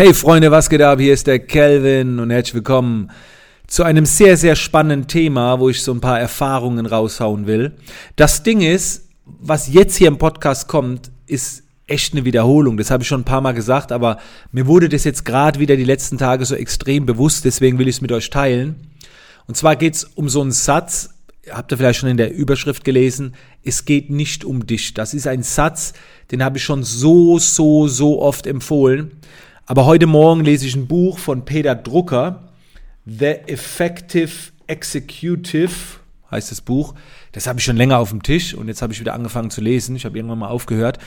Hey Freunde, was geht ab? Hier ist der Kelvin und herzlich willkommen zu einem sehr, sehr spannenden Thema, wo ich so ein paar Erfahrungen raushauen will. Das Ding ist, was jetzt hier im Podcast kommt, ist echt eine Wiederholung. Das habe ich schon ein paar Mal gesagt, aber mir wurde das jetzt gerade wieder die letzten Tage so extrem bewusst, deswegen will ich es mit euch teilen. Und zwar geht es um so einen Satz, habt ihr vielleicht schon in der Überschrift gelesen, es geht nicht um dich. Das ist ein Satz, den habe ich schon so, so, so oft empfohlen. Aber heute Morgen lese ich ein Buch von Peter Drucker, The Effective Executive heißt das Buch. Das habe ich schon länger auf dem Tisch und jetzt habe ich wieder angefangen zu lesen. Ich habe irgendwann mal aufgehört.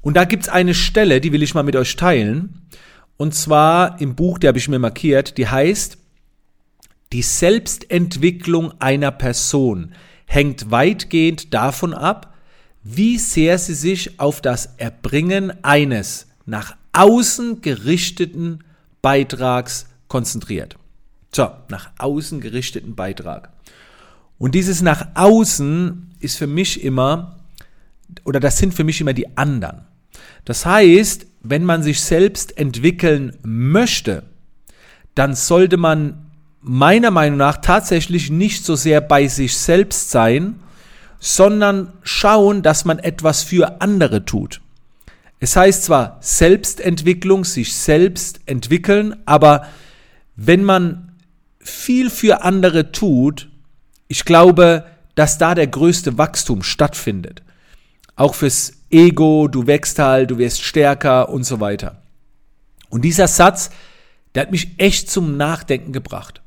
Und da gibt es eine Stelle, die will ich mal mit euch teilen. Und zwar im Buch, die habe ich mir markiert, die heißt die Selbstentwicklung einer Person hängt weitgehend davon ab, wie sehr sie sich auf das Erbringen eines nach außen gerichteten Beitrags konzentriert. So, nach außen gerichteten Beitrag. Und dieses nach außen ist für mich immer, oder das sind für mich immer die anderen. Das heißt, wenn man sich selbst entwickeln möchte, dann sollte man meiner Meinung nach tatsächlich nicht so sehr bei sich selbst sein, sondern schauen, dass man etwas für andere tut. Es heißt zwar Selbstentwicklung, sich selbst entwickeln, aber wenn man viel für andere tut, ich glaube, dass da der größte Wachstum stattfindet. Auch fürs Ego, du wächst halt, du wirst stärker und so weiter. Und dieser Satz, der hat mich echt zum Nachdenken gebracht.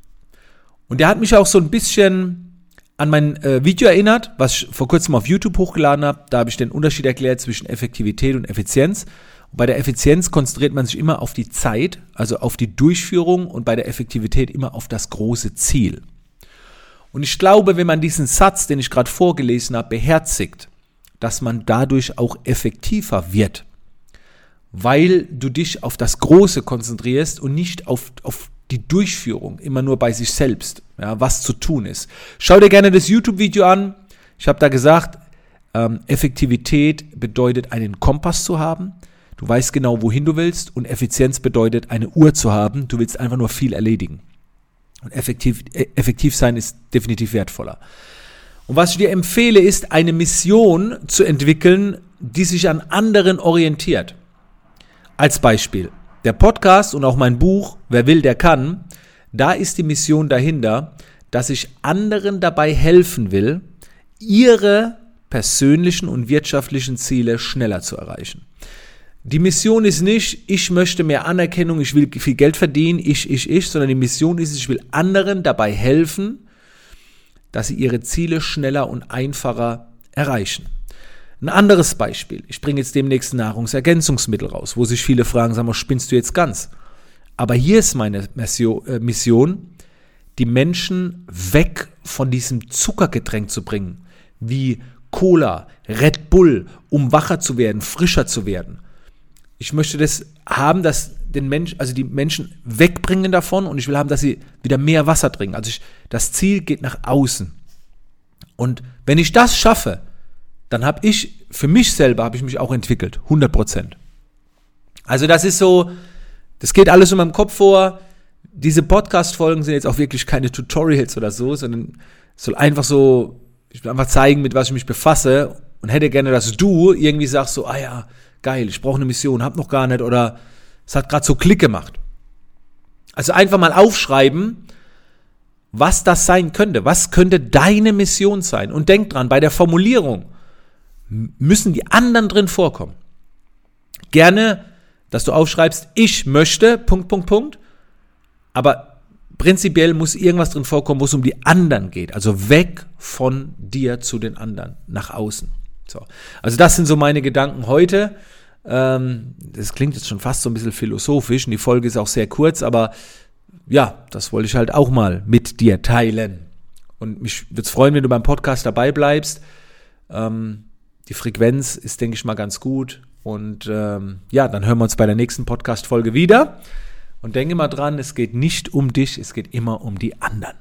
Und der hat mich auch so ein bisschen an mein äh, Video erinnert, was ich vor kurzem auf YouTube hochgeladen habe. Da habe ich den Unterschied erklärt zwischen Effektivität und Effizienz. Und bei der Effizienz konzentriert man sich immer auf die Zeit, also auf die Durchführung und bei der Effektivität immer auf das große Ziel. Und ich glaube, wenn man diesen Satz, den ich gerade vorgelesen habe, beherzigt, dass man dadurch auch effektiver wird, weil du dich auf das Große konzentrierst und nicht auf, auf die Durchführung immer nur bei sich selbst, ja, was zu tun ist. Schau dir gerne das YouTube-Video an. Ich habe da gesagt, ähm, Effektivität bedeutet, einen Kompass zu haben. Du weißt genau, wohin du willst. Und Effizienz bedeutet, eine Uhr zu haben. Du willst einfach nur viel erledigen. Und effektiv, äh, effektiv sein ist definitiv wertvoller. Und was ich dir empfehle, ist, eine Mission zu entwickeln, die sich an anderen orientiert. Als Beispiel, der Podcast und auch mein Buch, Wer will, der kann, da ist die Mission dahinter, dass ich anderen dabei helfen will, ihre persönlichen und wirtschaftlichen Ziele schneller zu erreichen. Die Mission ist nicht, ich möchte mehr Anerkennung, ich will viel Geld verdienen, ich, ich, ich, sondern die Mission ist, ich will anderen dabei helfen, dass sie ihre Ziele schneller und einfacher erreichen. Ein anderes Beispiel. Ich bringe jetzt demnächst Nahrungsergänzungsmittel raus, wo sich viele fragen, sag mal, spinnst du jetzt ganz? Aber hier ist meine äh, Mission, die Menschen weg von diesem Zuckergetränk zu bringen, wie Cola, Red Bull, um wacher zu werden, frischer zu werden. Ich möchte das haben, dass den Mensch, also die Menschen wegbringen davon und ich will haben, dass sie wieder mehr Wasser trinken. Also ich, das Ziel geht nach außen. Und wenn ich das schaffe, dann habe ich, für mich selber habe ich mich auch entwickelt, 100 Prozent. Also das ist so, das geht alles in meinem Kopf vor. Diese Podcast-Folgen sind jetzt auch wirklich keine Tutorials oder so, sondern soll einfach so, ich will einfach zeigen, mit was ich mich befasse und hätte gerne, dass du irgendwie sagst so, ah ja, geil, ich brauche eine Mission, hab noch gar nicht oder es hat gerade so Klick gemacht. Also einfach mal aufschreiben, was das sein könnte. Was könnte deine Mission sein? Und denk dran, bei der Formulierung, müssen die anderen drin vorkommen. Gerne, dass du aufschreibst, ich möchte, Punkt, Punkt, Punkt. Aber prinzipiell muss irgendwas drin vorkommen, wo es um die anderen geht. Also weg von dir zu den anderen, nach außen. So. Also das sind so meine Gedanken heute. Ähm, das klingt jetzt schon fast so ein bisschen philosophisch und die Folge ist auch sehr kurz, aber ja, das wollte ich halt auch mal mit dir teilen. Und mich würde es freuen, wenn du beim Podcast dabei bleibst. Ähm, die Frequenz ist, denke ich mal, ganz gut. Und ähm, ja, dann hören wir uns bei der nächsten Podcast-Folge wieder. Und denke mal dran, es geht nicht um dich, es geht immer um die anderen.